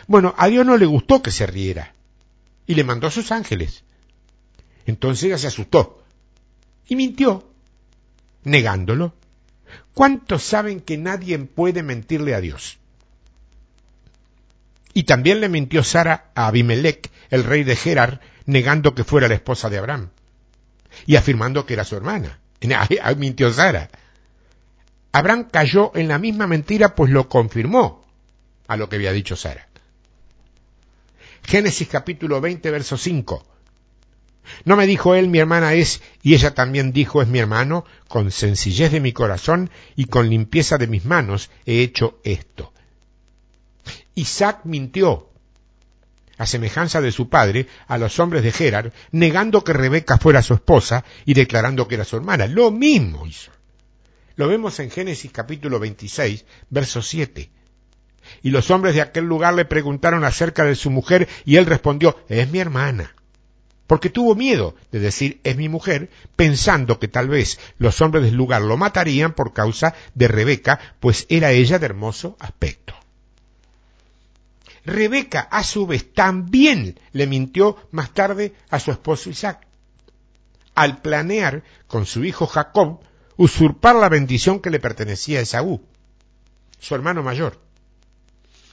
Bueno, a Dios no le gustó que se riera y le mandó a sus ángeles. Entonces ella se asustó y mintió, negándolo. ¿Cuántos saben que nadie puede mentirle a Dios? Y también le mintió Sara a Abimelech, el rey de Gerar, negando que fuera la esposa de Abraham y afirmando que era su hermana. [laughs] mintió Sara. Abraham cayó en la misma mentira, pues lo confirmó a lo que había dicho Sara. Génesis capítulo 20, verso 5. No me dijo él, mi hermana es, y ella también dijo, es mi hermano, con sencillez de mi corazón y con limpieza de mis manos he hecho esto. Isaac mintió, a semejanza de su padre, a los hombres de Gerar, negando que Rebeca fuera su esposa y declarando que era su hermana. Lo mismo hizo. Lo vemos en Génesis capítulo 26, verso 7. Y los hombres de aquel lugar le preguntaron acerca de su mujer y él respondió, es mi hermana. Porque tuvo miedo de decir es mi mujer, pensando que tal vez los hombres del lugar lo matarían por causa de Rebeca, pues era ella de hermoso aspecto. Rebeca, a su vez, también le mintió más tarde a su esposo Isaac, al planear con su hijo Jacob usurpar la bendición que le pertenecía a Esaú, su hermano mayor.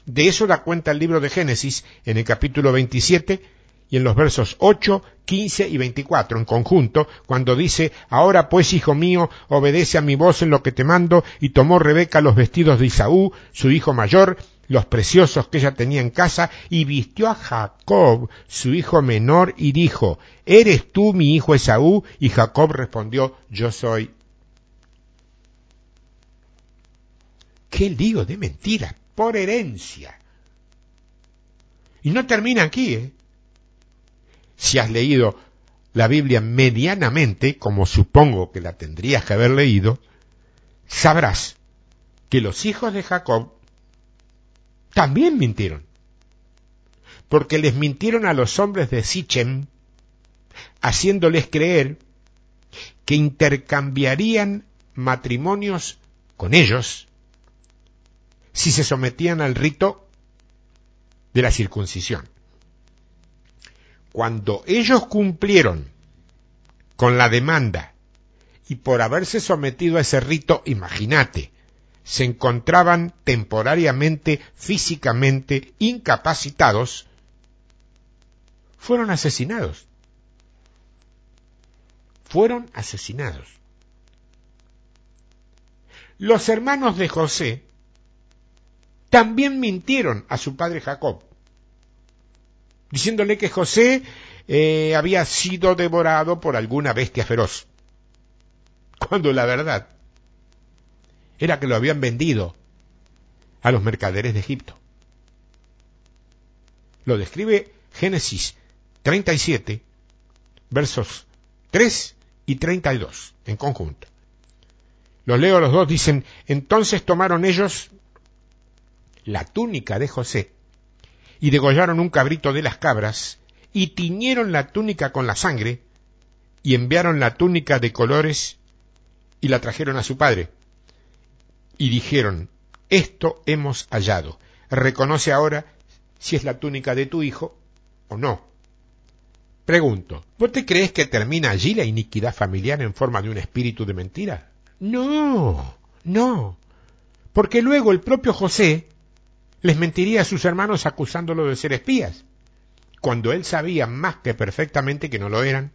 De eso da cuenta el libro de Génesis en el capítulo 27 y en los versos 8, 15 y 24 en conjunto, cuando dice, Ahora pues, hijo mío, obedece a mi voz en lo que te mando, y tomó Rebeca los vestidos de Isaú, su hijo mayor, los preciosos que ella tenía en casa, y vistió a Jacob, su hijo menor, y dijo, ¿Eres tú mi hijo Esaú? Y Jacob respondió, Yo soy. ¿Qué lío de mentira? Por herencia. Y no termina aquí, ¿eh? Si has leído la Biblia medianamente, como supongo que la tendrías que haber leído, sabrás que los hijos de Jacob también mintieron. Porque les mintieron a los hombres de Sichem, haciéndoles creer que intercambiarían matrimonios con ellos si se sometían al rito de la circuncisión. Cuando ellos cumplieron con la demanda y por haberse sometido a ese rito, imagínate, se encontraban temporariamente, físicamente incapacitados, fueron asesinados. Fueron asesinados. Los hermanos de José también mintieron a su padre Jacob. diciéndole que José eh, había sido devorado por alguna bestia feroz, cuando la verdad era que lo habían vendido a los mercaderes de Egipto. Lo describe Génesis 37, versos 3 y 32 en conjunto. Los leo los dos, dicen, entonces tomaron ellos la túnica de José y degollaron un cabrito de las cabras y tiñeron la túnica con la sangre y enviaron la túnica de colores y la trajeron a su padre. Y dijeron, esto hemos hallado. Reconoce ahora si es la túnica de tu hijo o no. Pregunto, ¿vos te crees que termina allí la iniquidad familiar en forma de un espíritu de mentira? No, no. Porque luego el propio José les mentiría a sus hermanos acusándolo de ser espías, cuando él sabía más que perfectamente que no lo eran.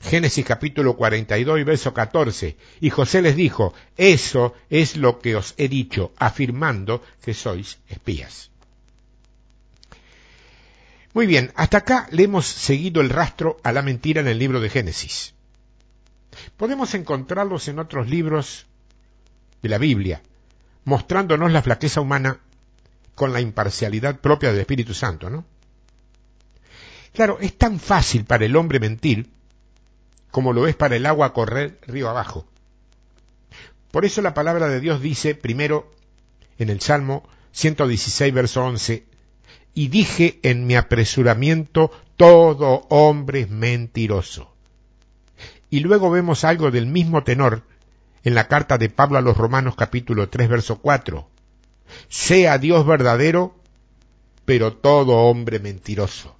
Génesis capítulo 42 y verso 14. Y José les dijo, eso es lo que os he dicho, afirmando que sois espías. Muy bien, hasta acá le hemos seguido el rastro a la mentira en el libro de Génesis. Podemos encontrarlos en otros libros de la Biblia, mostrándonos la flaqueza humana con la imparcialidad propia del Espíritu Santo, ¿no? Claro, es tan fácil para el hombre mentir como lo es para el agua correr río abajo. Por eso la palabra de Dios dice primero en el Salmo 116, verso 11, y dije en mi apresuramiento, todo hombre es mentiroso. Y luego vemos algo del mismo tenor en la carta de Pablo a los Romanos capítulo 3, verso 4. Sea Dios verdadero, pero todo hombre mentiroso.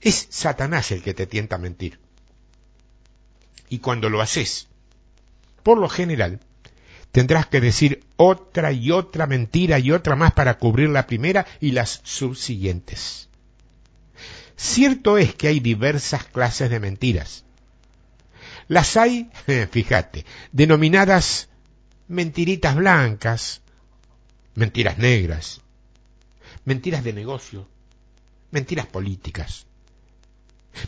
Es Satanás el que te tienta a mentir. Y cuando lo haces, por lo general, tendrás que decir otra y otra mentira y otra más para cubrir la primera y las subsiguientes. Cierto es que hay diversas clases de mentiras. Las hay, [laughs] fíjate, denominadas mentiritas blancas, mentiras negras, mentiras de negocio, mentiras políticas.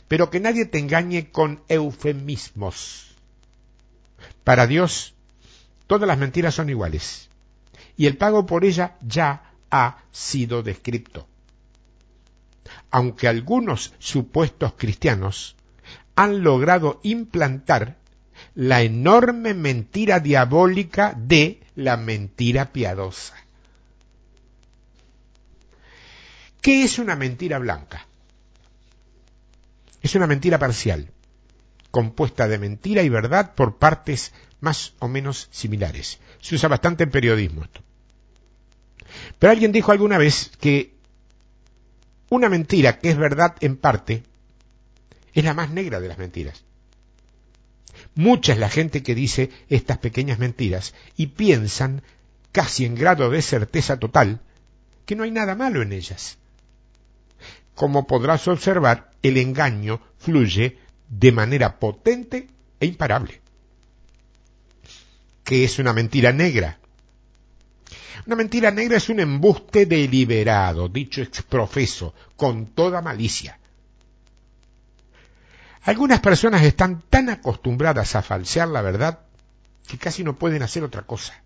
Pero que nadie te engañe con eufemismos. Para Dios, todas las mentiras son iguales. Y el pago por ella ya ha sido descrito. Aunque algunos supuestos cristianos han logrado implantar la enorme mentira diabólica de la mentira piadosa. ¿Qué es una mentira blanca? Es una mentira parcial, compuesta de mentira y verdad por partes más o menos similares. Se usa bastante en periodismo esto. Pero alguien dijo alguna vez que una mentira que es verdad en parte es la más negra de las mentiras. Mucha es la gente que dice estas pequeñas mentiras y piensan, casi en grado de certeza total, que no hay nada malo en ellas. Como podrás observar, el engaño fluye de manera potente e imparable. ¿Qué es una mentira negra? Una mentira negra es un embuste deliberado, dicho exprofeso, con toda malicia. Algunas personas están tan acostumbradas a falsear la verdad que casi no pueden hacer otra cosa.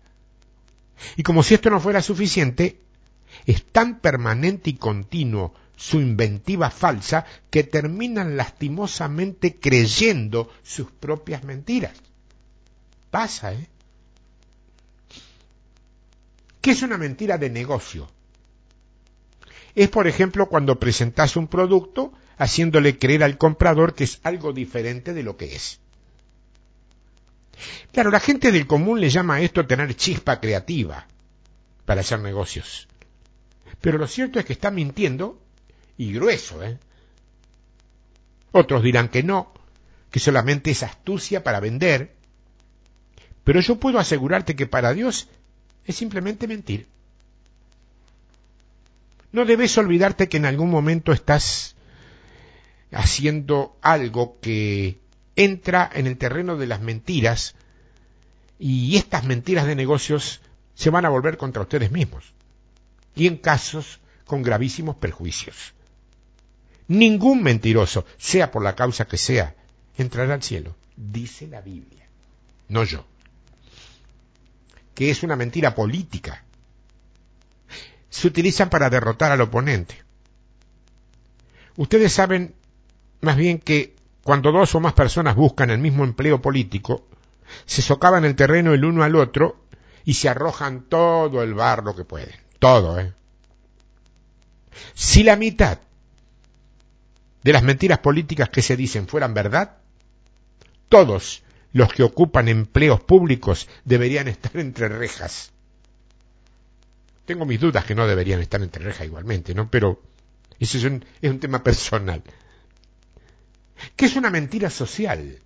Y como si esto no fuera suficiente, es tan permanente y continuo su inventiva falsa que terminan lastimosamente creyendo sus propias mentiras. Pasa, ¿eh? ¿Qué es una mentira de negocio? Es, por ejemplo, cuando presentas un producto haciéndole creer al comprador que es algo diferente de lo que es. Claro, la gente del común le llama a esto tener chispa creativa para hacer negocios. Pero lo cierto es que está mintiendo y grueso, ¿eh? Otros dirán que no, que solamente es astucia para vender. Pero yo puedo asegurarte que para Dios es simplemente mentir. No debes olvidarte que en algún momento estás haciendo algo que entra en el terreno de las mentiras y estas mentiras de negocios se van a volver contra ustedes mismos. Y en casos con gravísimos perjuicios. Ningún mentiroso, sea por la causa que sea, entrará al cielo, dice la Biblia, no yo. Que es una mentira política. Se utilizan para derrotar al oponente. Ustedes saben más bien que cuando dos o más personas buscan el mismo empleo político, se socavan el terreno el uno al otro y se arrojan todo el barro que pueden. Todo, ¿eh? Si la mitad de las mentiras políticas que se dicen fueran verdad, todos los que ocupan empleos públicos deberían estar entre rejas. Tengo mis dudas que no deberían estar entre rejas igualmente, ¿no? Pero eso es un, es un tema personal. ¿Qué es una mentira social?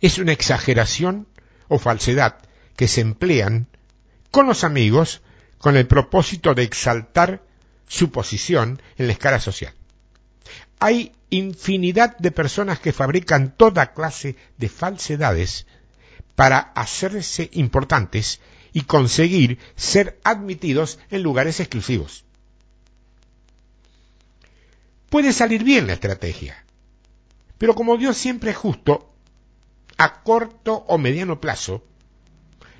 Es una exageración o falsedad que se emplean con los amigos con el propósito de exaltar su posición en la escala social. Hay infinidad de personas que fabrican toda clase de falsedades para hacerse importantes y conseguir ser admitidos en lugares exclusivos. Puede salir bien la estrategia, pero como Dios siempre es justo, a corto o mediano plazo,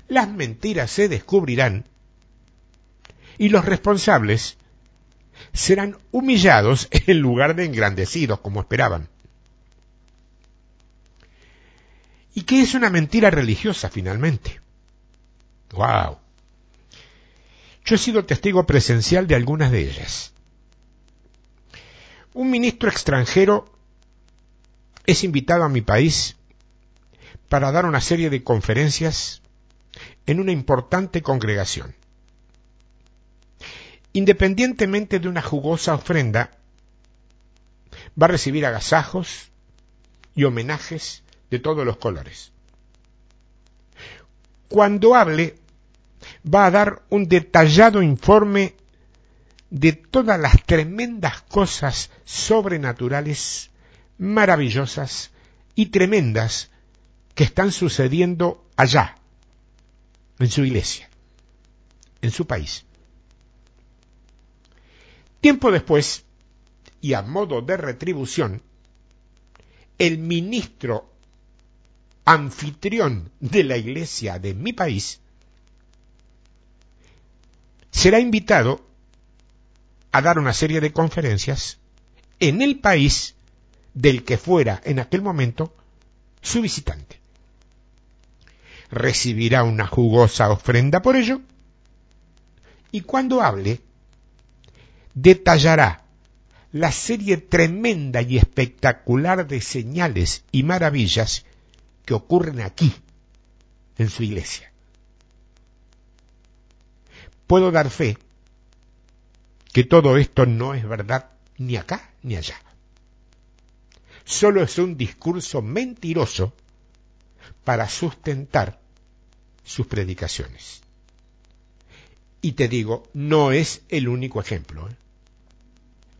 las mentiras se descubrirán y los responsables serán humillados [laughs] en lugar de engrandecidos como esperaban. ¿Y qué es una mentira religiosa finalmente? ¡Wow! Yo he sido testigo presencial de algunas de ellas. Un ministro extranjero es invitado a mi país para dar una serie de conferencias en una importante congregación. Independientemente de una jugosa ofrenda, va a recibir agasajos y homenajes de todos los colores. Cuando hable, va a dar un detallado informe de todas las tremendas cosas sobrenaturales, maravillosas y tremendas que están sucediendo allá, en su iglesia, en su país. Tiempo después, y a modo de retribución, el ministro anfitrión de la iglesia de mi país será invitado a dar una serie de conferencias en el país del que fuera en aquel momento su visitante. Recibirá una jugosa ofrenda por ello y cuando hable detallará la serie tremenda y espectacular de señales y maravillas que ocurren aquí, en su iglesia. Puedo dar fe que todo esto no es verdad ni acá ni allá. Solo es un discurso mentiroso para sustentar sus predicaciones. Y te digo, no es el único ejemplo. ¿eh?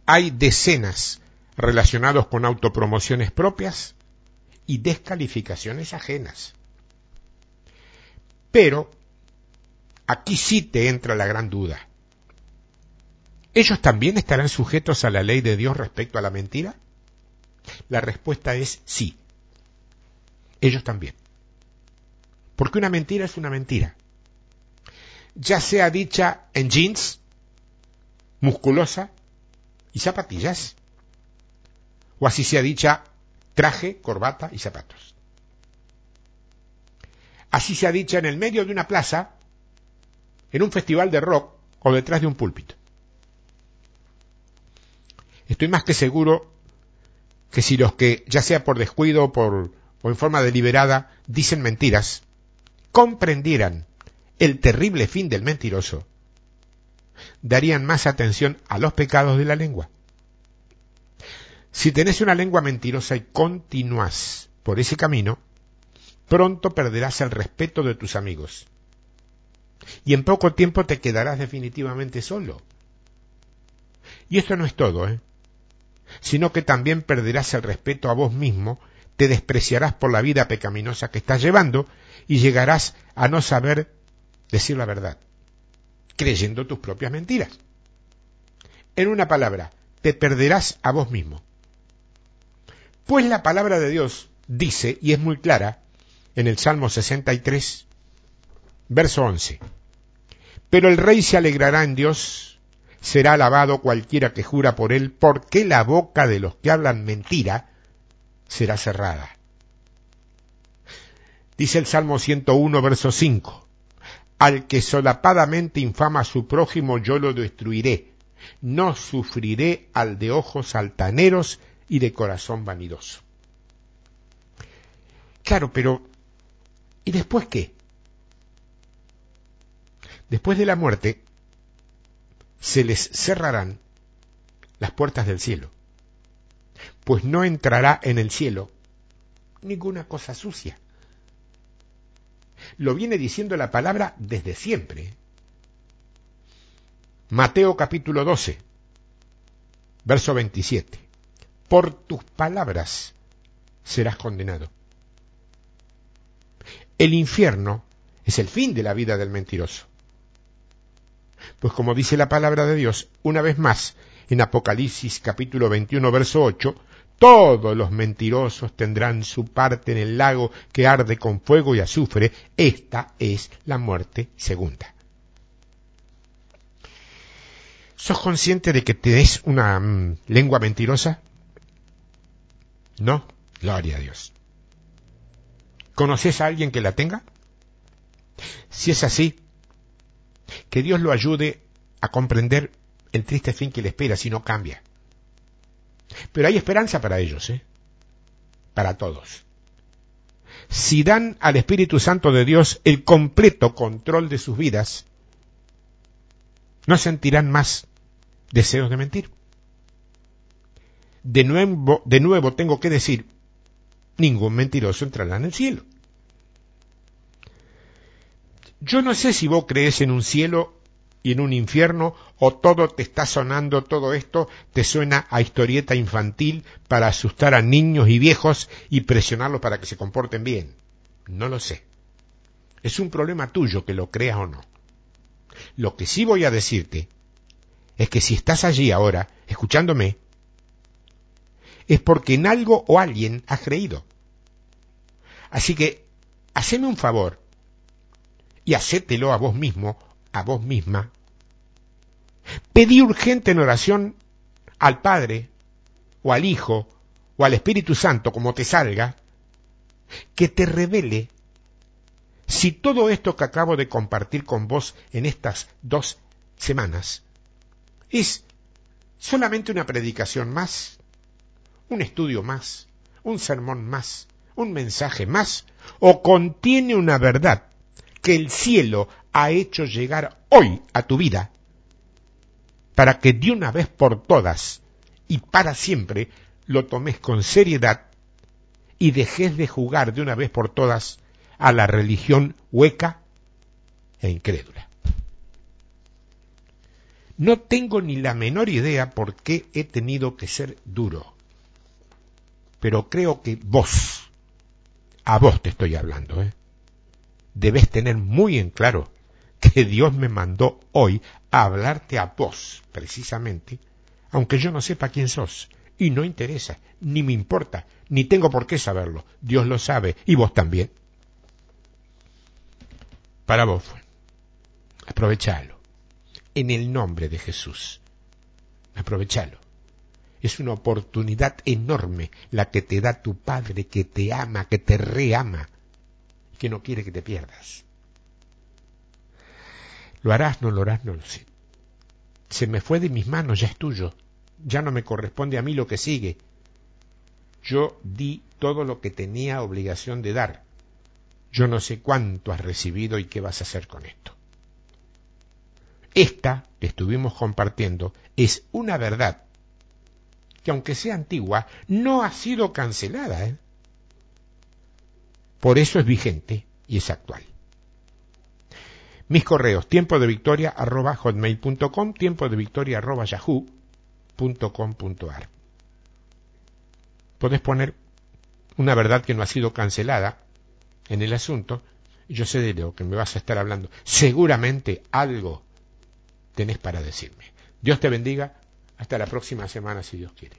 Hay decenas relacionados con autopromociones propias y descalificaciones ajenas. Pero aquí sí te entra la gran duda. ¿Ellos también estarán sujetos a la ley de Dios respecto a la mentira? La respuesta es sí. Ellos también. Porque una mentira es una mentira. Ya sea dicha en jeans, musculosa y zapatillas, o así sea dicha traje, corbata y zapatos. Así sea dicha en el medio de una plaza, en un festival de rock o detrás de un púlpito. Estoy más que seguro que si los que, ya sea por descuido o, por, o en forma deliberada, dicen mentiras, comprendieran el terrible fin del mentiroso, darían más atención a los pecados de la lengua. Si tenés una lengua mentirosa y continúas por ese camino, pronto perderás el respeto de tus amigos. Y en poco tiempo te quedarás definitivamente solo. Y esto no es todo, ¿eh? Sino que también perderás el respeto a vos mismo, te despreciarás por la vida pecaminosa que estás llevando y llegarás a no saber decir la verdad. creyendo tus propias mentiras. En una palabra, te perderás a vos mismo. Pues la palabra de Dios dice, y es muy clara, en el Salmo 63, verso 11, Pero el rey se alegrará en Dios, será alabado cualquiera que jura por él, porque la boca de los que hablan mentira será cerrada. Dice el Salmo 101, verso 5, Al que solapadamente infama a su prójimo yo lo destruiré, no sufriré al de ojos altaneros y de corazón vanidoso. Claro, pero ¿y después qué? Después de la muerte se les cerrarán las puertas del cielo, pues no entrará en el cielo ninguna cosa sucia. Lo viene diciendo la palabra desde siempre. Mateo capítulo 12, verso 27. Por tus palabras serás condenado. El infierno es el fin de la vida del mentiroso. Pues como dice la palabra de Dios, una vez más, en Apocalipsis capítulo 21, verso 8, todos los mentirosos tendrán su parte en el lago que arde con fuego y azufre. Esta es la muerte segunda. ¿Sos consciente de que tenés una mm, lengua mentirosa? No, gloria a Dios. ¿Conoces a alguien que la tenga? Si es así, que Dios lo ayude a comprender el triste fin que le espera si no cambia. Pero hay esperanza para ellos, ¿eh? Para todos. Si dan al Espíritu Santo de Dios el completo control de sus vidas, no sentirán más deseos de mentir. De nuevo, de nuevo tengo que decir, ningún mentiroso entrará en el cielo. Yo no sé si vos crees en un cielo y en un infierno o todo te está sonando, todo esto te suena a historieta infantil para asustar a niños y viejos y presionarlos para que se comporten bien. No lo sé. Es un problema tuyo que lo creas o no. Lo que sí voy a decirte es que si estás allí ahora, escuchándome, es porque en algo o alguien has creído. Así que, haceme un favor y hacételo a vos mismo, a vos misma. Pedí urgente en oración al Padre, o al Hijo, o al Espíritu Santo, como te salga, que te revele si todo esto que acabo de compartir con vos en estas dos semanas es solamente una predicación más, un estudio más, un sermón más, un mensaje más, o contiene una verdad que el cielo ha hecho llegar hoy a tu vida, para que de una vez por todas y para siempre lo tomes con seriedad y dejes de jugar de una vez por todas a la religión hueca e incrédula. No tengo ni la menor idea por qué he tenido que ser duro, pero creo que vos, a vos te estoy hablando, ¿eh? Debes tener muy en claro que Dios me mandó hoy a hablarte a vos, precisamente, aunque yo no sepa quién sos, y no interesa, ni me importa, ni tengo por qué saberlo. Dios lo sabe, y vos también. Para vos, aprovechalo, en el nombre de Jesús. Aprovechalo. Es una oportunidad enorme la que te da tu Padre que te ama, que te reama que no quiere que te pierdas. ¿Lo harás? No lo harás, no lo sé. Se me fue de mis manos, ya es tuyo. Ya no me corresponde a mí lo que sigue. Yo di todo lo que tenía obligación de dar. Yo no sé cuánto has recibido y qué vas a hacer con esto. Esta que estuvimos compartiendo es una verdad que aunque sea antigua, no ha sido cancelada. ¿eh? Por eso es vigente y es actual. Mis correos, tiempo de victoria arroba hotmail.com, tiempo de victoria arroba yahoo.com.ar. Podés poner una verdad que no ha sido cancelada en el asunto, yo sé de lo que me vas a estar hablando. Seguramente algo tenés para decirme. Dios te bendiga. Hasta la próxima semana, si Dios quiere.